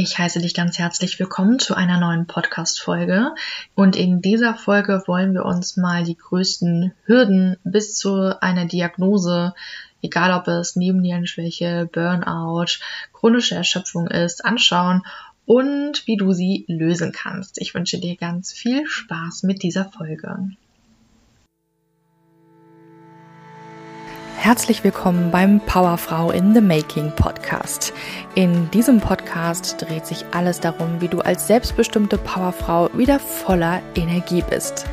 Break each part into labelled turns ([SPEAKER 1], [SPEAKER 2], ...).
[SPEAKER 1] Ich heiße dich ganz herzlich willkommen zu einer neuen Podcast-Folge. Und in dieser Folge wollen wir uns mal die größten Hürden bis zu einer Diagnose, egal ob es Nebennierenschwäche, Burnout, chronische Erschöpfung ist, anschauen und wie du sie lösen kannst. Ich wünsche dir ganz viel Spaß mit dieser Folge. Herzlich willkommen beim Powerfrau in the Making Podcast. In diesem Podcast dreht sich alles darum, wie du als selbstbestimmte Powerfrau wieder voller Energie bist.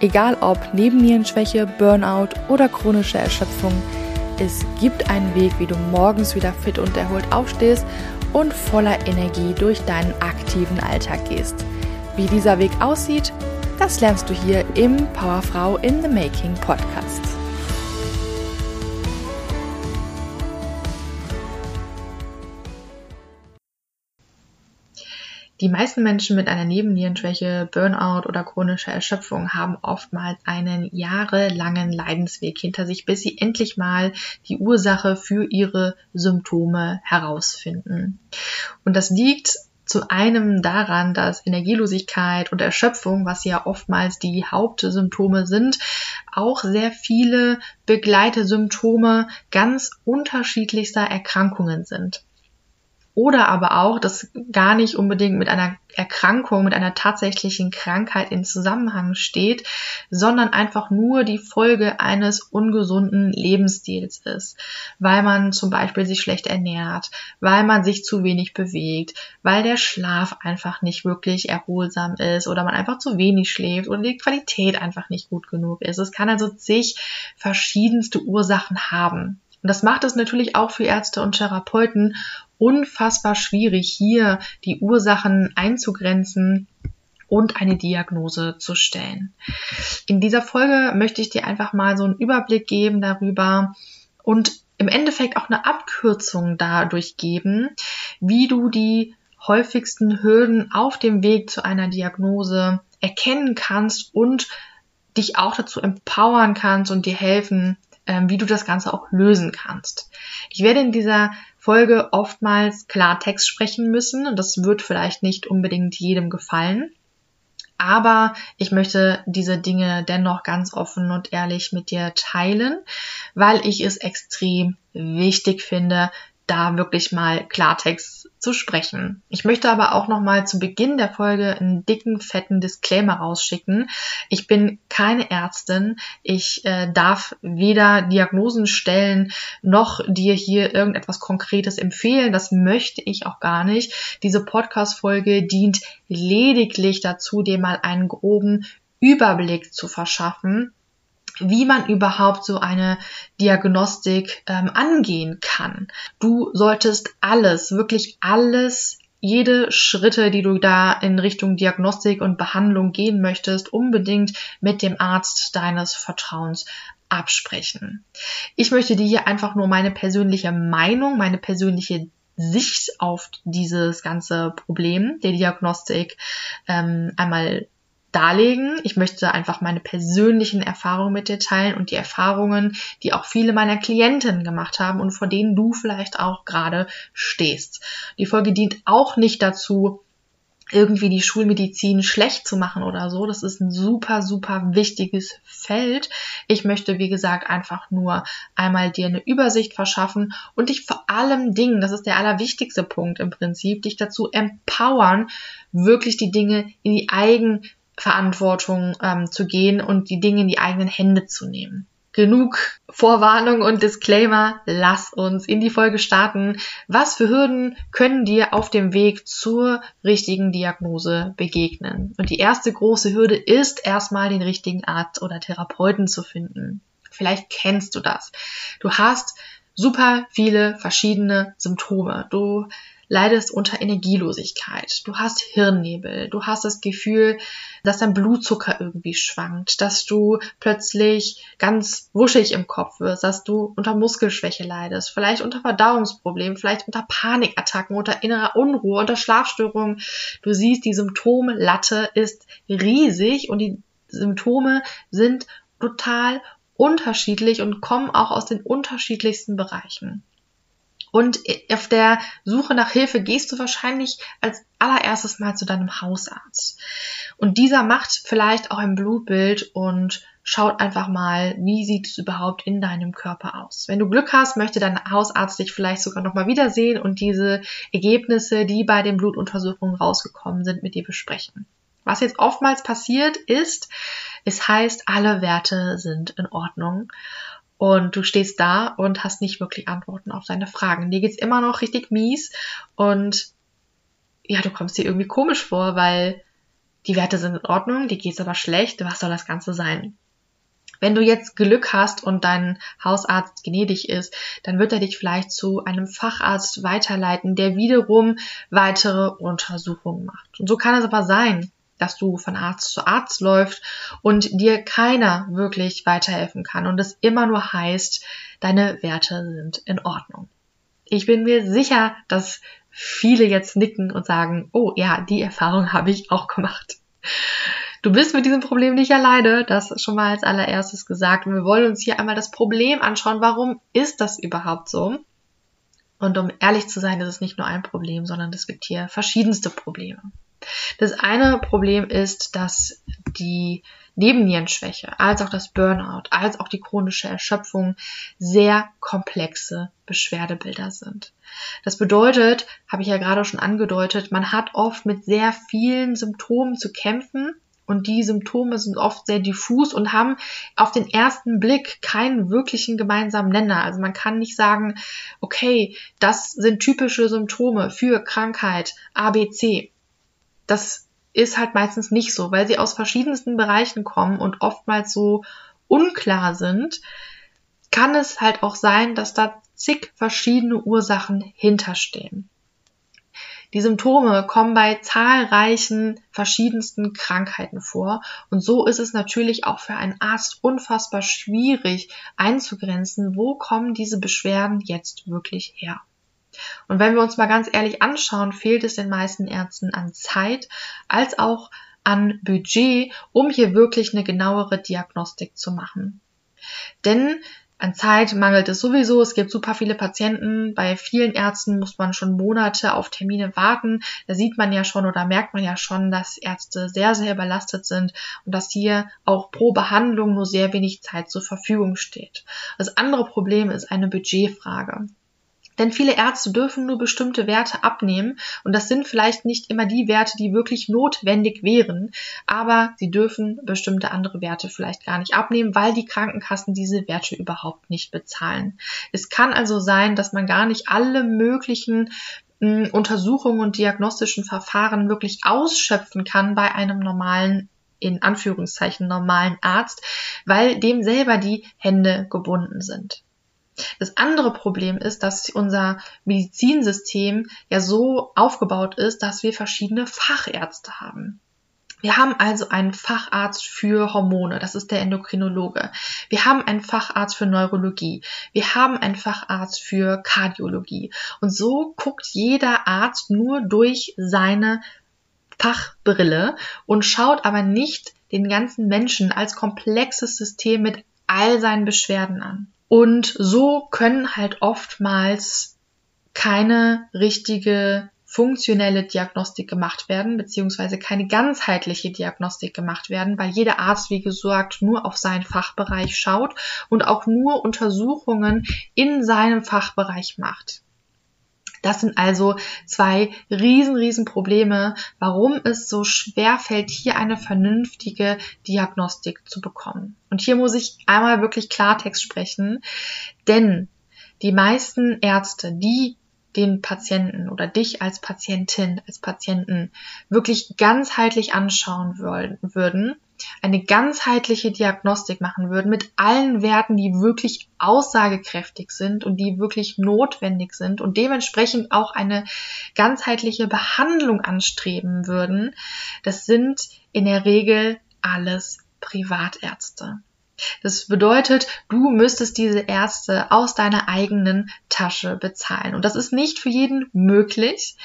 [SPEAKER 1] Egal ob Nebennierenschwäche, Burnout oder chronische Erschöpfung, es gibt einen Weg, wie du morgens wieder fit und erholt aufstehst und voller Energie durch deinen aktiven Alltag gehst. Wie dieser Weg aussieht, das lernst du hier im Powerfrau in the Making Podcast. Die meisten Menschen mit einer Nebennierenschwäche, Burnout oder chronischer Erschöpfung haben oftmals einen jahrelangen Leidensweg hinter sich, bis sie endlich mal die Ursache für ihre Symptome herausfinden. Und das liegt zu einem daran, dass Energielosigkeit und Erschöpfung, was ja oftmals die Hauptsymptome sind, auch sehr viele Begleitesymptome ganz unterschiedlichster Erkrankungen sind. Oder aber auch, dass gar nicht unbedingt mit einer Erkrankung, mit einer tatsächlichen Krankheit in Zusammenhang steht, sondern einfach nur die Folge eines ungesunden Lebensstils ist. Weil man zum Beispiel sich schlecht ernährt, weil man sich zu wenig bewegt, weil der Schlaf einfach nicht wirklich erholsam ist oder man einfach zu wenig schläft oder die Qualität einfach nicht gut genug ist. Es kann also zig verschiedenste Ursachen haben. Und das macht es natürlich auch für Ärzte und Therapeuten unfassbar schwierig, hier die Ursachen einzugrenzen und eine Diagnose zu stellen. In dieser Folge möchte ich dir einfach mal so einen Überblick geben darüber und im Endeffekt auch eine Abkürzung dadurch geben, wie du die häufigsten Hürden auf dem Weg zu einer Diagnose erkennen kannst und dich auch dazu empowern kannst und dir helfen, ähm, wie du das Ganze auch lösen kannst. Ich werde in dieser Folge oftmals Klartext sprechen müssen und das wird vielleicht nicht unbedingt jedem gefallen. Aber ich möchte diese Dinge dennoch ganz offen und ehrlich mit dir teilen, weil ich es extrem wichtig finde, da wirklich mal Klartext zu sprechen. Ich möchte aber auch noch mal zu Beginn der Folge einen dicken, fetten Disclaimer rausschicken. Ich bin keine Ärztin. Ich äh, darf weder Diagnosen stellen, noch dir hier irgendetwas Konkretes empfehlen. Das möchte ich auch gar nicht. Diese Podcast-Folge dient lediglich dazu, dir mal einen groben Überblick zu verschaffen wie man überhaupt so eine Diagnostik ähm, angehen kann. Du solltest alles, wirklich alles jede Schritte, die du da in Richtung Diagnostik und Behandlung gehen möchtest, unbedingt mit dem Arzt deines Vertrauens absprechen. Ich möchte dir hier einfach nur meine persönliche Meinung, meine persönliche Sicht auf dieses ganze Problem der Diagnostik ähm, einmal darlegen. Ich möchte einfach meine persönlichen Erfahrungen mit dir teilen und die Erfahrungen, die auch viele meiner Klientinnen gemacht haben und vor denen du vielleicht auch gerade stehst. Die Folge dient auch nicht dazu, irgendwie die Schulmedizin schlecht zu machen oder so. Das ist ein super, super wichtiges Feld. Ich möchte, wie gesagt, einfach nur einmal dir eine Übersicht verschaffen und dich vor allem Dingen, das ist der allerwichtigste Punkt im Prinzip, dich dazu empowern, wirklich die Dinge in die Eigen Verantwortung ähm, zu gehen und die Dinge in die eigenen Hände zu nehmen. Genug Vorwarnung und Disclaimer. Lass uns in die Folge starten. Was für Hürden können dir auf dem Weg zur richtigen Diagnose begegnen? Und die erste große Hürde ist erstmal den richtigen Arzt oder Therapeuten zu finden. Vielleicht kennst du das. Du hast super viele verschiedene Symptome. Du leidest unter Energielosigkeit, du hast Hirnnebel, du hast das Gefühl, dass dein Blutzucker irgendwie schwankt, dass du plötzlich ganz wuschig im Kopf wirst, dass du unter Muskelschwäche leidest, vielleicht unter Verdauungsproblemen, vielleicht unter Panikattacken, unter innerer Unruhe, unter Schlafstörungen. Du siehst, die Symptomlatte ist riesig und die Symptome sind total unterschiedlich und kommen auch aus den unterschiedlichsten Bereichen. Und auf der Suche nach Hilfe gehst du wahrscheinlich als allererstes mal zu deinem Hausarzt. Und dieser macht vielleicht auch ein Blutbild und schaut einfach mal, wie sieht es überhaupt in deinem Körper aus. Wenn du Glück hast, möchte dein Hausarzt dich vielleicht sogar nochmal wiedersehen und diese Ergebnisse, die bei den Blutuntersuchungen rausgekommen sind, mit dir besprechen. Was jetzt oftmals passiert ist, es heißt, alle Werte sind in Ordnung und du stehst da und hast nicht wirklich Antworten auf deine Fragen. Dir geht's immer noch richtig mies und ja, du kommst dir irgendwie komisch vor, weil die Werte sind in Ordnung, dir geht's aber schlecht, was soll das Ganze sein? Wenn du jetzt Glück hast und dein Hausarzt gnädig ist, dann wird er dich vielleicht zu einem Facharzt weiterleiten, der wiederum weitere Untersuchungen macht. Und so kann es aber sein, dass du von Arzt zu Arzt läufst und dir keiner wirklich weiterhelfen kann und es immer nur heißt, deine Werte sind in Ordnung. Ich bin mir sicher, dass viele jetzt nicken und sagen, oh ja, die Erfahrung habe ich auch gemacht. Du bist mit diesem Problem nicht alleine, das schon mal als allererstes gesagt. Und wir wollen uns hier einmal das Problem anschauen, warum ist das überhaupt so? Und um ehrlich zu sein, ist es nicht nur ein Problem, sondern es gibt hier verschiedenste Probleme. Das eine Problem ist, dass die Nebennierenschwäche, als auch das Burnout, als auch die chronische Erschöpfung sehr komplexe Beschwerdebilder sind. Das bedeutet, habe ich ja gerade schon angedeutet, man hat oft mit sehr vielen Symptomen zu kämpfen und die Symptome sind oft sehr diffus und haben auf den ersten Blick keinen wirklichen gemeinsamen Nenner. Also man kann nicht sagen, okay, das sind typische Symptome für Krankheit ABC. Das ist halt meistens nicht so, weil sie aus verschiedensten Bereichen kommen und oftmals so unklar sind, kann es halt auch sein, dass da zig verschiedene Ursachen hinterstehen. Die Symptome kommen bei zahlreichen verschiedensten Krankheiten vor und so ist es natürlich auch für einen Arzt unfassbar schwierig einzugrenzen, wo kommen diese Beschwerden jetzt wirklich her. Und wenn wir uns mal ganz ehrlich anschauen, fehlt es den meisten Ärzten an Zeit als auch an Budget, um hier wirklich eine genauere Diagnostik zu machen. Denn an Zeit mangelt es sowieso. Es gibt super viele Patienten. Bei vielen Ärzten muss man schon Monate auf Termine warten. Da sieht man ja schon oder merkt man ja schon, dass Ärzte sehr, sehr überlastet sind und dass hier auch pro Behandlung nur sehr wenig Zeit zur Verfügung steht. Das andere Problem ist eine Budgetfrage. Denn viele Ärzte dürfen nur bestimmte Werte abnehmen und das sind vielleicht nicht immer die Werte, die wirklich notwendig wären, aber sie dürfen bestimmte andere Werte vielleicht gar nicht abnehmen, weil die Krankenkassen diese Werte überhaupt nicht bezahlen. Es kann also sein, dass man gar nicht alle möglichen hm, Untersuchungen und diagnostischen Verfahren wirklich ausschöpfen kann bei einem normalen in Anführungszeichen normalen Arzt, weil dem selber die Hände gebunden sind. Das andere Problem ist, dass unser Medizinsystem ja so aufgebaut ist, dass wir verschiedene Fachärzte haben. Wir haben also einen Facharzt für Hormone, das ist der Endokrinologe. Wir haben einen Facharzt für Neurologie. Wir haben einen Facharzt für Kardiologie. Und so guckt jeder Arzt nur durch seine Fachbrille und schaut aber nicht den ganzen Menschen als komplexes System mit all seinen Beschwerden an. Und so können halt oftmals keine richtige funktionelle Diagnostik gemacht werden, beziehungsweise keine ganzheitliche Diagnostik gemacht werden, weil jeder Arzt, wie gesagt, nur auf seinen Fachbereich schaut und auch nur Untersuchungen in seinem Fachbereich macht. Das sind also zwei riesen, riesen Probleme, warum es so schwer fällt, hier eine vernünftige Diagnostik zu bekommen. Und hier muss ich einmal wirklich Klartext sprechen, denn die meisten Ärzte, die den Patienten oder dich als Patientin, als Patienten wirklich ganzheitlich anschauen würden, eine ganzheitliche Diagnostik machen würden mit allen Werten, die wirklich aussagekräftig sind und die wirklich notwendig sind und dementsprechend auch eine ganzheitliche Behandlung anstreben würden, das sind in der Regel alles Privatärzte. Das bedeutet, du müsstest diese Ärzte aus deiner eigenen Tasche bezahlen. Und das ist nicht für jeden möglich.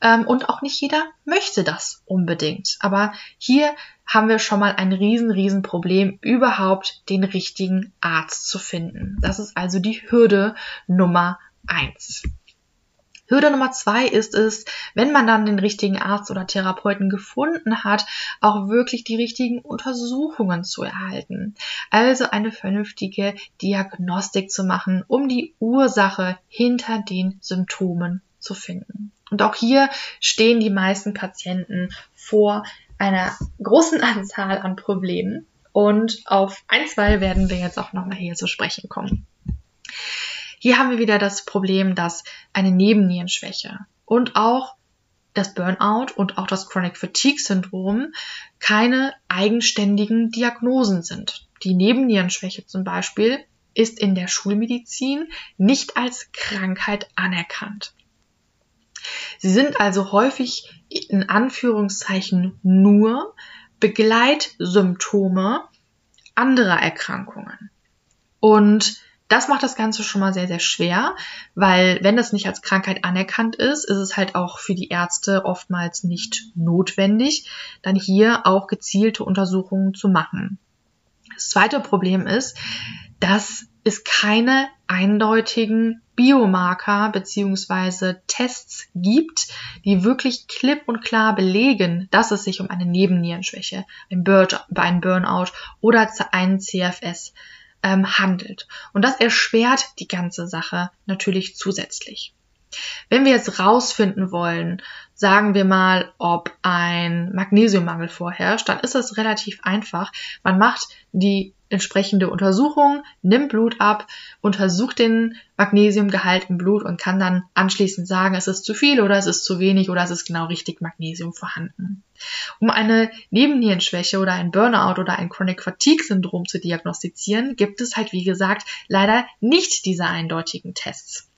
[SPEAKER 1] Ähm, und auch nicht jeder möchte das unbedingt. Aber hier haben wir schon mal ein riesen, riesen Problem, überhaupt den richtigen Arzt zu finden. Das ist also die Hürde Nummer eins. Hürde Nummer zwei ist es, wenn man dann den richtigen Arzt oder Therapeuten gefunden hat, auch wirklich die richtigen Untersuchungen zu erhalten. Also eine vernünftige Diagnostik zu machen, um die Ursache hinter den Symptomen zu finden. Und auch hier stehen die meisten Patienten vor einer großen Anzahl an Problemen. Und auf ein, zwei werden wir jetzt auch nochmal hier zu sprechen kommen. Hier haben wir wieder das Problem, dass eine Nebennierenschwäche und auch das Burnout und auch das Chronic Fatigue Syndrom keine eigenständigen Diagnosen sind. Die Nebennierenschwäche zum Beispiel ist in der Schulmedizin nicht als Krankheit anerkannt. Sie sind also häufig in Anführungszeichen nur Begleitsymptome anderer Erkrankungen. Und das macht das Ganze schon mal sehr, sehr schwer, weil wenn das nicht als Krankheit anerkannt ist, ist es halt auch für die Ärzte oftmals nicht notwendig, dann hier auch gezielte Untersuchungen zu machen. Das zweite Problem ist, dass es keine eindeutigen Biomarker beziehungsweise Tests gibt, die wirklich klipp und klar belegen, dass es sich um eine Nebennierenschwäche, ein, Burnout oder einen CFS ähm, handelt. Und das erschwert die ganze Sache natürlich zusätzlich. Wenn wir jetzt rausfinden wollen, sagen wir mal, ob ein Magnesiummangel vorherrscht, dann ist es relativ einfach. Man macht die entsprechende Untersuchung, nimmt Blut ab, untersucht den Magnesiumgehalt im Blut und kann dann anschließend sagen, es ist zu viel oder es ist zu wenig oder es ist genau richtig Magnesium vorhanden. Um eine Nebennierenschwäche oder ein Burnout oder ein Chronic Fatigue Syndrom zu diagnostizieren, gibt es halt, wie gesagt, leider nicht diese eindeutigen Tests.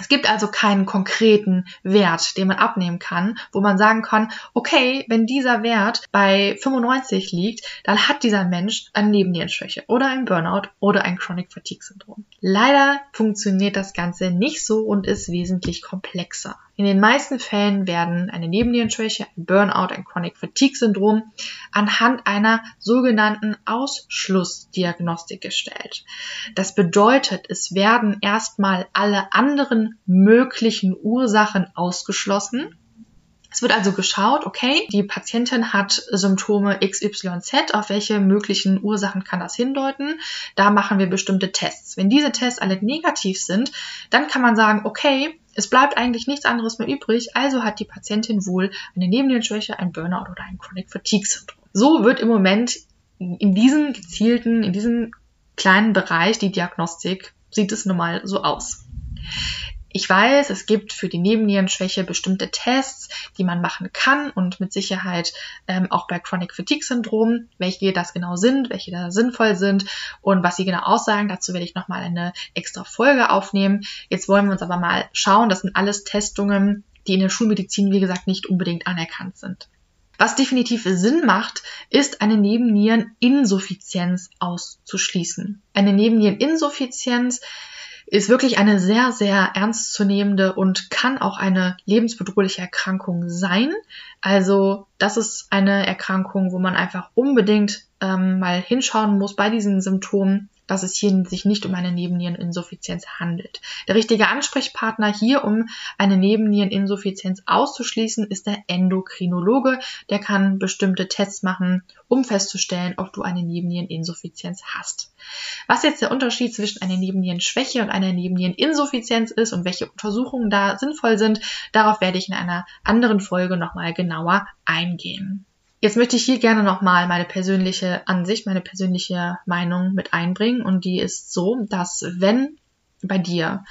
[SPEAKER 1] Es gibt also keinen konkreten Wert, den man abnehmen kann, wo man sagen kann, okay, wenn dieser Wert bei 95 liegt, dann hat dieser Mensch eine Nebennierenschwäche oder ein Burnout oder ein Chronic Fatigue Syndrom. Leider funktioniert das Ganze nicht so und ist wesentlich komplexer. In den meisten Fällen werden eine Nebennierenschwäche, ein Burnout, ein Chronic Fatigue Syndrom anhand einer sogenannten Ausschlussdiagnostik gestellt. Das bedeutet, es werden erstmal alle anderen möglichen Ursachen ausgeschlossen es wird also geschaut, okay, die Patientin hat Symptome XYZ, auf welche möglichen Ursachen kann das hindeuten? Da machen wir bestimmte Tests. Wenn diese Tests alle negativ sind, dann kann man sagen, okay, es bleibt eigentlich nichts anderes mehr übrig, also hat die Patientin wohl eine Nebennierenschwäche, ein Burnout oder ein Chronic Fatigue Syndrom. So wird im Moment in diesem gezielten, in diesem kleinen Bereich die Diagnostik sieht es nun mal so aus. Ich weiß, es gibt für die Nebennierenschwäche bestimmte Tests, die man machen kann und mit Sicherheit ähm, auch bei Chronic Fatigue Syndrom, welche das genau sind, welche da sinnvoll sind und was sie genau aussagen. Dazu werde ich nochmal eine extra Folge aufnehmen. Jetzt wollen wir uns aber mal schauen. Das sind alles Testungen, die in der Schulmedizin, wie gesagt, nicht unbedingt anerkannt sind. Was definitiv Sinn macht, ist eine Nebenniereninsuffizienz auszuschließen. Eine Nebenniereninsuffizienz ist wirklich eine sehr, sehr ernstzunehmende und kann auch eine lebensbedrohliche Erkrankung sein. Also das ist eine Erkrankung, wo man einfach unbedingt ähm, mal hinschauen muss bei diesen Symptomen, dass es hier sich nicht um eine Nebenniereninsuffizienz handelt. Der richtige Ansprechpartner hier, um eine Nebenniereninsuffizienz auszuschließen, ist der Endokrinologe. Der kann bestimmte Tests machen, um festzustellen, ob du eine Nebenniereninsuffizienz hast. Was jetzt der Unterschied zwischen einer Nebennierenschwäche und einer Nebenniereninsuffizienz ist und welche Untersuchungen da sinnvoll sind, darauf werde ich in einer anderen Folge nochmal genauer eingehen. Jetzt möchte ich hier gerne nochmal meine persönliche Ansicht, meine persönliche Meinung mit einbringen. Und die ist so, dass wenn bei dir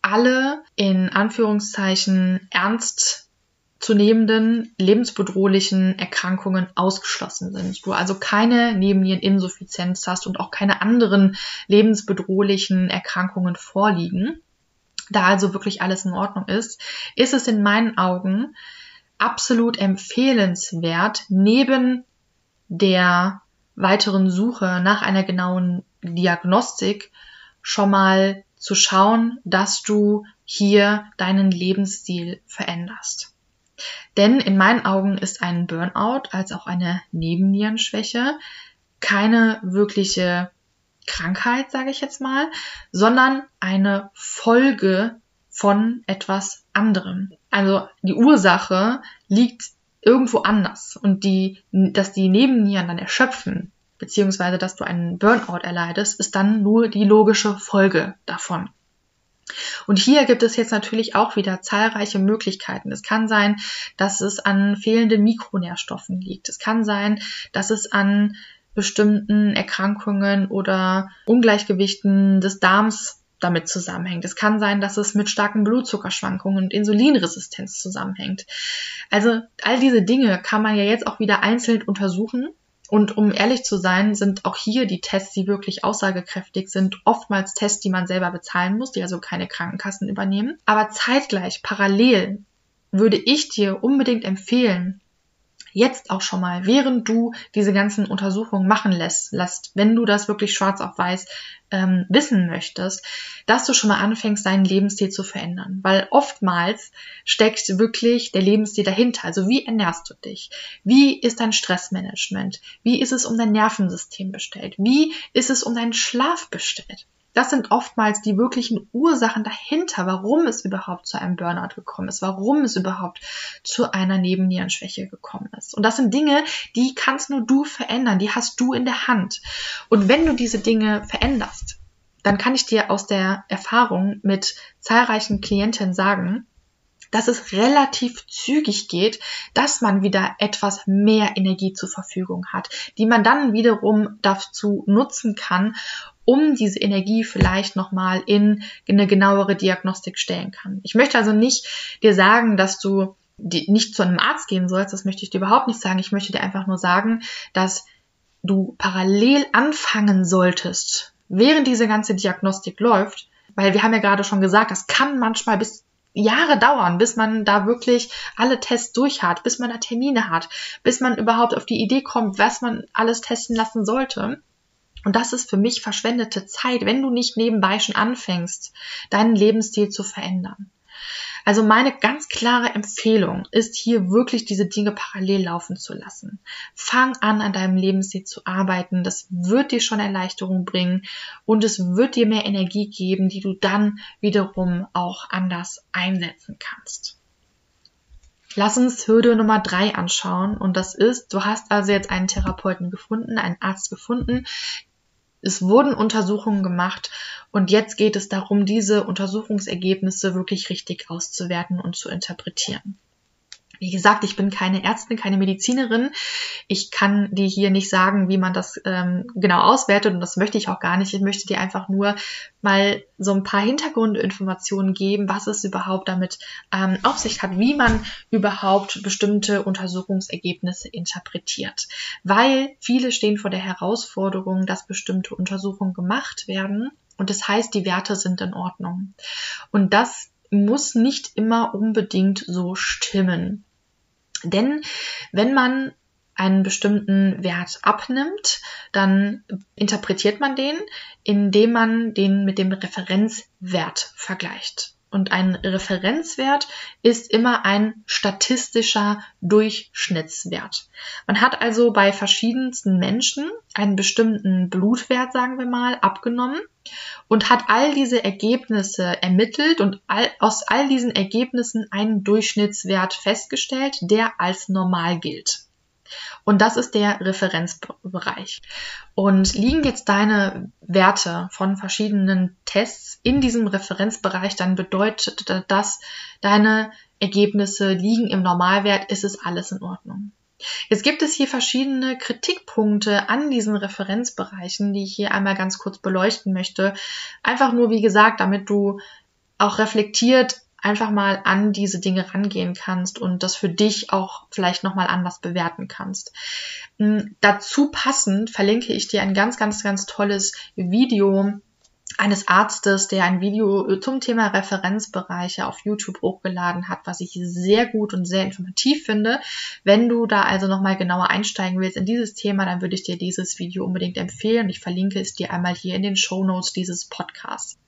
[SPEAKER 1] alle in Anführungszeichen ernst zu nehmenden lebensbedrohlichen Erkrankungen ausgeschlossen sind. Du also keine Nebenniereninsuffizienz hast und auch keine anderen lebensbedrohlichen Erkrankungen vorliegen, da also wirklich alles in Ordnung ist, ist es in meinen Augen absolut empfehlenswert, neben der weiteren Suche nach einer genauen Diagnostik schon mal zu schauen, dass du hier deinen Lebensstil veränderst. Denn in meinen Augen ist ein Burnout als auch eine Nebennierenschwäche keine wirkliche Krankheit, sage ich jetzt mal, sondern eine Folge von etwas anderem. Also die Ursache liegt irgendwo anders und die, dass die Nebennieren dann erschöpfen, beziehungsweise dass du einen Burnout erleidest, ist dann nur die logische Folge davon. Und hier gibt es jetzt natürlich auch wieder zahlreiche Möglichkeiten. Es kann sein, dass es an fehlenden Mikronährstoffen liegt. Es kann sein, dass es an bestimmten Erkrankungen oder Ungleichgewichten des Darms damit zusammenhängt. Es kann sein, dass es mit starken Blutzuckerschwankungen und Insulinresistenz zusammenhängt. Also all diese Dinge kann man ja jetzt auch wieder einzeln untersuchen. Und um ehrlich zu sein, sind auch hier die Tests, die wirklich aussagekräftig sind, oftmals Tests, die man selber bezahlen muss, die also keine Krankenkassen übernehmen. Aber zeitgleich, parallel, würde ich dir unbedingt empfehlen, jetzt auch schon mal, während du diese ganzen Untersuchungen machen lässt, lässt wenn du das wirklich schwarz auf weiß ähm, wissen möchtest, dass du schon mal anfängst, deinen Lebensstil zu verändern. Weil oftmals steckt wirklich der Lebensstil dahinter. Also wie ernährst du dich? Wie ist dein Stressmanagement? Wie ist es um dein Nervensystem bestellt? Wie ist es um deinen Schlaf bestellt? Das sind oftmals die wirklichen Ursachen dahinter, warum es überhaupt zu einem Burnout gekommen ist, warum es überhaupt zu einer Nebennierenschwäche gekommen ist. Und das sind Dinge, die kannst nur du verändern, die hast du in der Hand. Und wenn du diese Dinge veränderst, dann kann ich dir aus der Erfahrung mit zahlreichen Klientinnen sagen, dass es relativ zügig geht, dass man wieder etwas mehr Energie zur Verfügung hat, die man dann wiederum dazu nutzen kann, um diese Energie vielleicht nochmal in eine genauere Diagnostik stellen kann. Ich möchte also nicht dir sagen, dass du nicht zu einem Arzt gehen sollst, das möchte ich dir überhaupt nicht sagen. Ich möchte dir einfach nur sagen, dass du parallel anfangen solltest, während diese ganze Diagnostik läuft, weil wir haben ja gerade schon gesagt, das kann manchmal bis Jahre dauern, bis man da wirklich alle Tests durch hat, bis man da Termine hat, bis man überhaupt auf die Idee kommt, was man alles testen lassen sollte. Und das ist für mich verschwendete Zeit, wenn du nicht nebenbei schon anfängst, deinen Lebensstil zu verändern. Also meine ganz klare Empfehlung ist hier wirklich diese Dinge parallel laufen zu lassen. Fang an, an deinem Lebensstil zu arbeiten. Das wird dir schon Erleichterung bringen und es wird dir mehr Energie geben, die du dann wiederum auch anders einsetzen kannst. Lass uns Hürde Nummer drei anschauen und das ist, du hast also jetzt einen Therapeuten gefunden, einen Arzt gefunden, es wurden Untersuchungen gemacht und jetzt geht es darum, diese Untersuchungsergebnisse wirklich richtig auszuwerten und zu interpretieren. Wie gesagt, ich bin keine Ärztin, keine Medizinerin. Ich kann dir hier nicht sagen, wie man das ähm, genau auswertet und das möchte ich auch gar nicht. Ich möchte dir einfach nur mal so ein paar Hintergrundinformationen geben, was es überhaupt damit ähm, auf sich hat, wie man überhaupt bestimmte Untersuchungsergebnisse interpretiert. Weil viele stehen vor der Herausforderung, dass bestimmte Untersuchungen gemacht werden und das heißt, die Werte sind in Ordnung. Und das muss nicht immer unbedingt so stimmen. Denn wenn man einen bestimmten Wert abnimmt, dann interpretiert man den, indem man den mit dem Referenzwert vergleicht. Und ein Referenzwert ist immer ein statistischer Durchschnittswert. Man hat also bei verschiedensten Menschen einen bestimmten Blutwert, sagen wir mal, abgenommen und hat all diese Ergebnisse ermittelt und all, aus all diesen Ergebnissen einen Durchschnittswert festgestellt, der als normal gilt. Und das ist der Referenzbereich. Und liegen jetzt deine Werte von verschiedenen Tests in diesem Referenzbereich, dann bedeutet das, deine Ergebnisse liegen im Normalwert, ist es alles in Ordnung. Jetzt gibt es hier verschiedene Kritikpunkte an diesen Referenzbereichen, die ich hier einmal ganz kurz beleuchten möchte. Einfach nur, wie gesagt, damit du auch reflektiert einfach mal an diese Dinge rangehen kannst und das für dich auch vielleicht nochmal anders bewerten kannst. Hm, dazu passend verlinke ich dir ein ganz, ganz, ganz tolles Video eines Arztes, der ein Video zum Thema Referenzbereiche auf YouTube hochgeladen hat, was ich sehr gut und sehr informativ finde. Wenn du da also nochmal genauer einsteigen willst in dieses Thema, dann würde ich dir dieses Video unbedingt empfehlen. Ich verlinke es dir einmal hier in den Show Notes dieses Podcasts.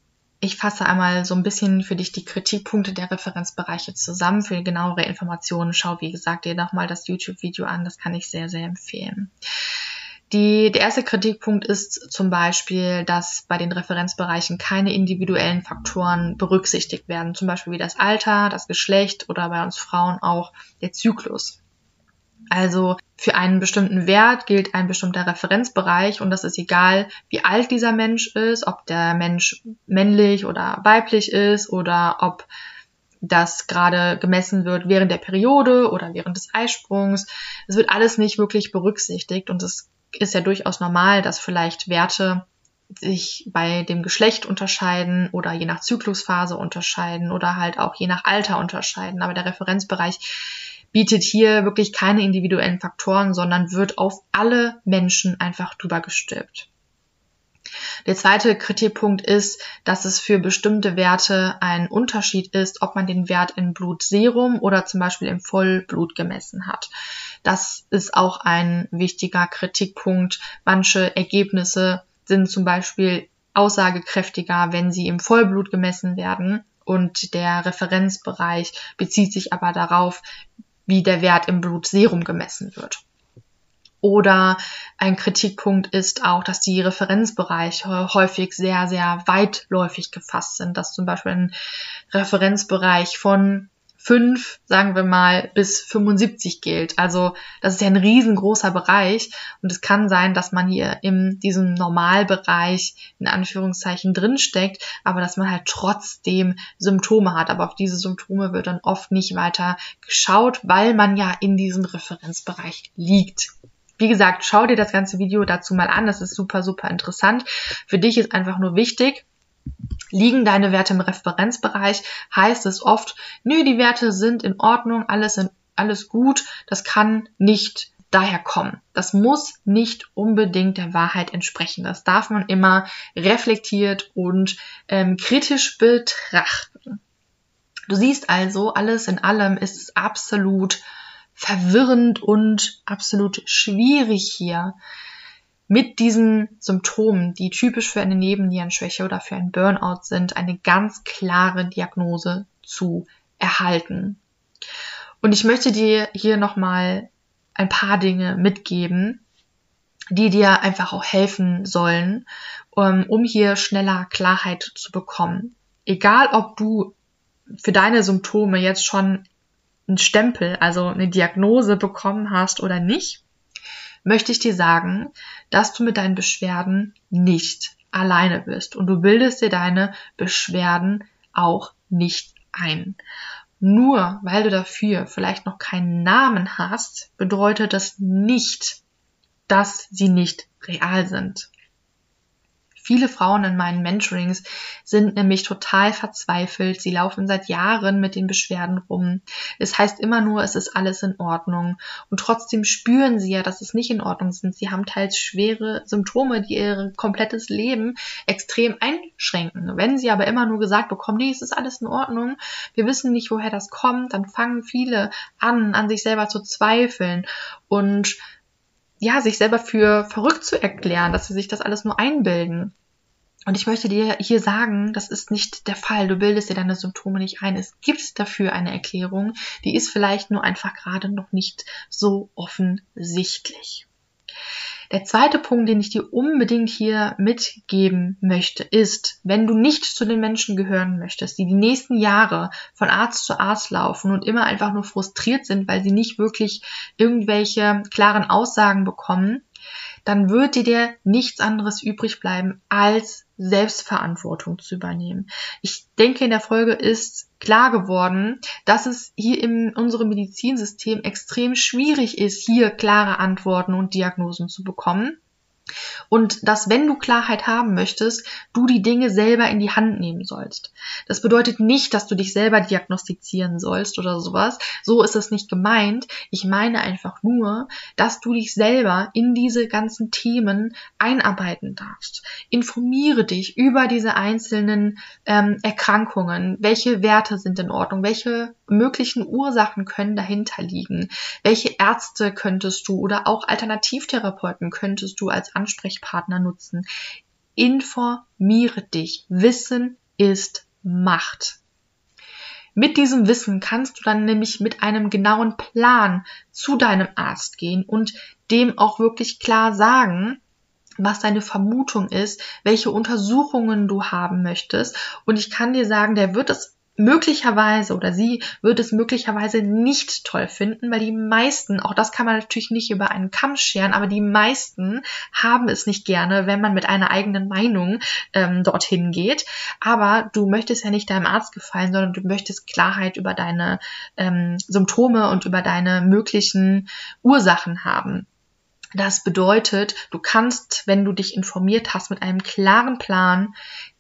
[SPEAKER 1] Ich fasse einmal so ein bisschen für dich die Kritikpunkte der Referenzbereiche zusammen. Für genauere Informationen schau, wie gesagt, dir nochmal das YouTube-Video an. Das kann ich sehr, sehr empfehlen. Die, der erste Kritikpunkt ist zum Beispiel, dass bei den Referenzbereichen keine individuellen Faktoren berücksichtigt werden, zum Beispiel wie das Alter, das Geschlecht oder bei uns Frauen auch der Zyklus. Also für einen bestimmten Wert gilt ein bestimmter Referenzbereich und das ist egal, wie alt dieser Mensch ist, ob der Mensch männlich oder weiblich ist oder ob das gerade gemessen wird während der Periode oder während des Eisprungs. Es wird alles nicht wirklich berücksichtigt und es ist ja durchaus normal, dass vielleicht Werte sich bei dem Geschlecht unterscheiden oder je nach Zyklusphase unterscheiden oder halt auch je nach Alter unterscheiden. Aber der Referenzbereich bietet hier wirklich keine individuellen Faktoren, sondern wird auf alle Menschen einfach drüber gestülpt. Der zweite Kritikpunkt ist, dass es für bestimmte Werte ein Unterschied ist, ob man den Wert in Blutserum oder zum Beispiel im Vollblut gemessen hat. Das ist auch ein wichtiger Kritikpunkt. Manche Ergebnisse sind zum Beispiel aussagekräftiger, wenn sie im Vollblut gemessen werden und der Referenzbereich bezieht sich aber darauf, wie der Wert im Blutserum gemessen wird. Oder ein Kritikpunkt ist auch, dass die Referenzbereiche häufig sehr, sehr weitläufig gefasst sind, dass zum Beispiel ein Referenzbereich von 5, sagen wir mal, bis 75 gilt. Also das ist ja ein riesengroßer Bereich und es kann sein, dass man hier in diesem Normalbereich in Anführungszeichen drinsteckt, aber dass man halt trotzdem Symptome hat. Aber auf diese Symptome wird dann oft nicht weiter geschaut, weil man ja in diesem Referenzbereich liegt. Wie gesagt, schau dir das ganze Video dazu mal an. Das ist super, super interessant. Für dich ist einfach nur wichtig, Liegen deine Werte im Referenzbereich, heißt es oft, nö, die Werte sind in Ordnung, alles, in, alles gut, das kann nicht daher kommen. Das muss nicht unbedingt der Wahrheit entsprechen. Das darf man immer reflektiert und ähm, kritisch betrachten. Du siehst also, alles in allem ist es absolut verwirrend und absolut schwierig hier mit diesen Symptomen, die typisch für eine Nebennierenschwäche oder für ein Burnout sind, eine ganz klare Diagnose zu erhalten. Und ich möchte dir hier nochmal ein paar Dinge mitgeben, die dir einfach auch helfen sollen, um, um hier schneller Klarheit zu bekommen. Egal, ob du für deine Symptome jetzt schon einen Stempel, also eine Diagnose bekommen hast oder nicht, möchte ich dir sagen, dass du mit deinen Beschwerden nicht alleine bist und du bildest dir deine Beschwerden auch nicht ein. Nur weil du dafür vielleicht noch keinen Namen hast, bedeutet das nicht, dass sie nicht real sind. Viele Frauen in meinen Mentorings sind nämlich total verzweifelt. Sie laufen seit Jahren mit den Beschwerden rum. Es heißt immer nur, es ist alles in Ordnung. Und trotzdem spüren sie ja, dass es nicht in Ordnung sind. Sie haben teils schwere Symptome, die ihr komplettes Leben extrem einschränken. Wenn sie aber immer nur gesagt bekommen, nee, es ist alles in Ordnung, wir wissen nicht, woher das kommt, dann fangen viele an, an sich selber zu zweifeln und ja, sich selber für verrückt zu erklären, dass sie sich das alles nur einbilden. Und ich möchte dir hier sagen, das ist nicht der Fall. Du bildest dir deine Symptome nicht ein. Es gibt dafür eine Erklärung, die ist vielleicht nur einfach gerade noch nicht so offensichtlich. Der zweite Punkt, den ich dir unbedingt hier mitgeben möchte, ist, wenn du nicht zu den Menschen gehören möchtest, die die nächsten Jahre von Arzt zu Arzt laufen und immer einfach nur frustriert sind, weil sie nicht wirklich irgendwelche klaren Aussagen bekommen, dann wird dir nichts anderes übrig bleiben, als Selbstverantwortung zu übernehmen. Ich denke, in der Folge ist klar geworden, dass es hier in unserem Medizinsystem extrem schwierig ist, hier klare Antworten und Diagnosen zu bekommen. Und dass, wenn du Klarheit haben möchtest, du die Dinge selber in die Hand nehmen sollst. Das bedeutet nicht, dass du dich selber diagnostizieren sollst oder sowas. So ist es nicht gemeint. Ich meine einfach nur, dass du dich selber in diese ganzen Themen einarbeiten darfst. Informiere dich über diese einzelnen ähm, Erkrankungen. Welche Werte sind in Ordnung? Welche möglichen Ursachen können dahinter liegen? Welche Ärzte könntest du oder auch Alternativtherapeuten könntest du als Ansprechpartner nutzen? Informiere dich. Wissen ist Macht. Mit diesem Wissen kannst du dann nämlich mit einem genauen Plan zu deinem Arzt gehen und dem auch wirklich klar sagen, was deine Vermutung ist, welche Untersuchungen du haben möchtest. Und ich kann dir sagen, der wird es möglicherweise oder sie wird es möglicherweise nicht toll finden, weil die meisten, auch das kann man natürlich nicht über einen Kamm scheren, aber die meisten haben es nicht gerne, wenn man mit einer eigenen Meinung ähm, dorthin geht. Aber du möchtest ja nicht deinem Arzt gefallen, sondern du möchtest Klarheit über deine ähm, Symptome und über deine möglichen Ursachen haben. Das bedeutet, du kannst, wenn du dich informiert hast, mit einem klaren Plan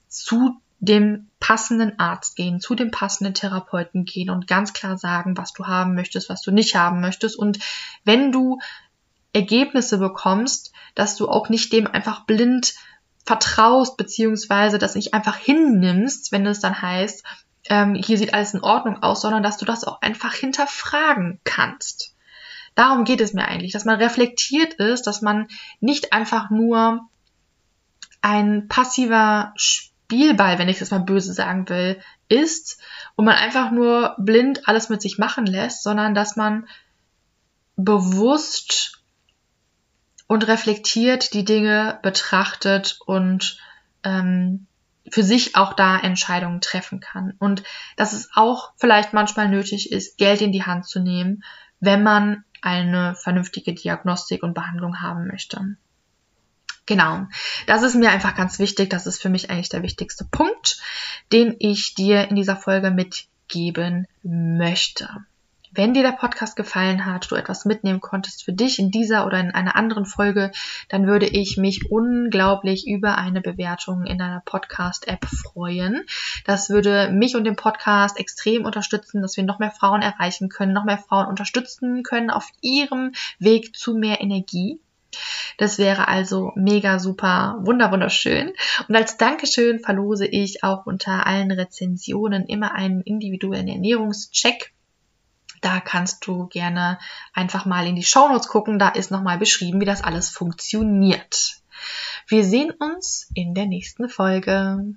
[SPEAKER 1] zu dem passenden Arzt gehen, zu dem passenden Therapeuten gehen und ganz klar sagen, was du haben möchtest, was du nicht haben möchtest. Und wenn du Ergebnisse bekommst, dass du auch nicht dem einfach blind vertraust, beziehungsweise das nicht einfach hinnimmst, wenn es dann heißt, ähm, hier sieht alles in Ordnung aus, sondern dass du das auch einfach hinterfragen kannst. Darum geht es mir eigentlich, dass man reflektiert ist, dass man nicht einfach nur ein passiver Spielball, wenn ich das mal böse sagen will, ist und man einfach nur blind alles mit sich machen lässt, sondern dass man bewusst und reflektiert die Dinge betrachtet und ähm, für sich auch da Entscheidungen treffen kann. Und dass es auch vielleicht manchmal nötig ist, Geld in die Hand zu nehmen, wenn man eine vernünftige Diagnostik und Behandlung haben möchte. Genau, das ist mir einfach ganz wichtig. Das ist für mich eigentlich der wichtigste Punkt, den ich dir in dieser Folge mitgeben möchte. Wenn dir der Podcast gefallen hat, du etwas mitnehmen konntest für dich in dieser oder in einer anderen Folge, dann würde ich mich unglaublich über eine Bewertung in einer Podcast-App freuen. Das würde mich und den Podcast extrem unterstützen, dass wir noch mehr Frauen erreichen können, noch mehr Frauen unterstützen können auf ihrem Weg zu mehr Energie. Das wäre also mega super, wunder wunderschön. Und als Dankeschön verlose ich auch unter allen Rezensionen immer einen individuellen Ernährungscheck da kannst du gerne einfach mal in die Shownotes gucken. Da ist nochmal beschrieben, wie das alles funktioniert. Wir sehen uns in der nächsten Folge.